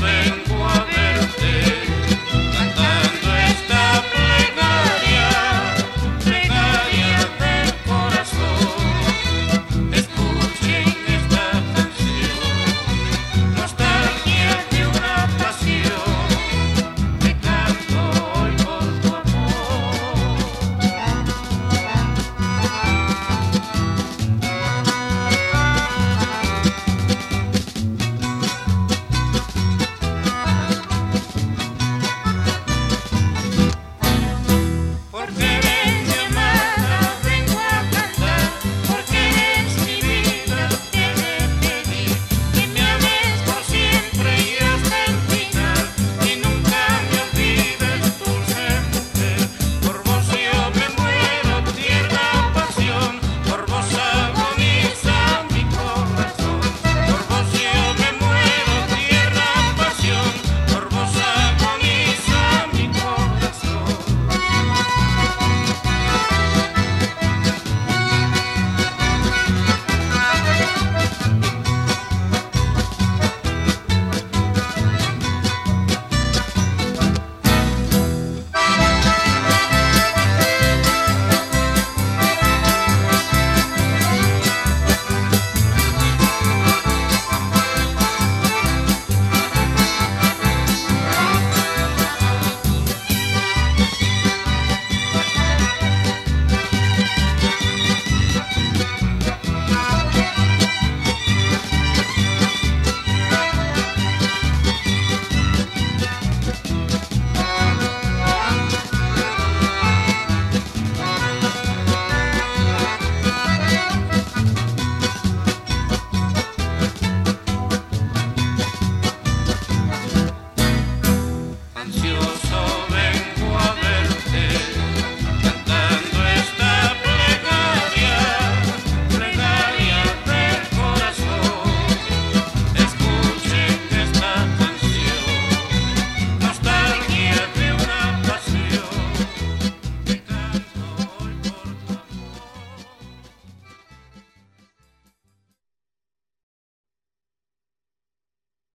vengo a verte.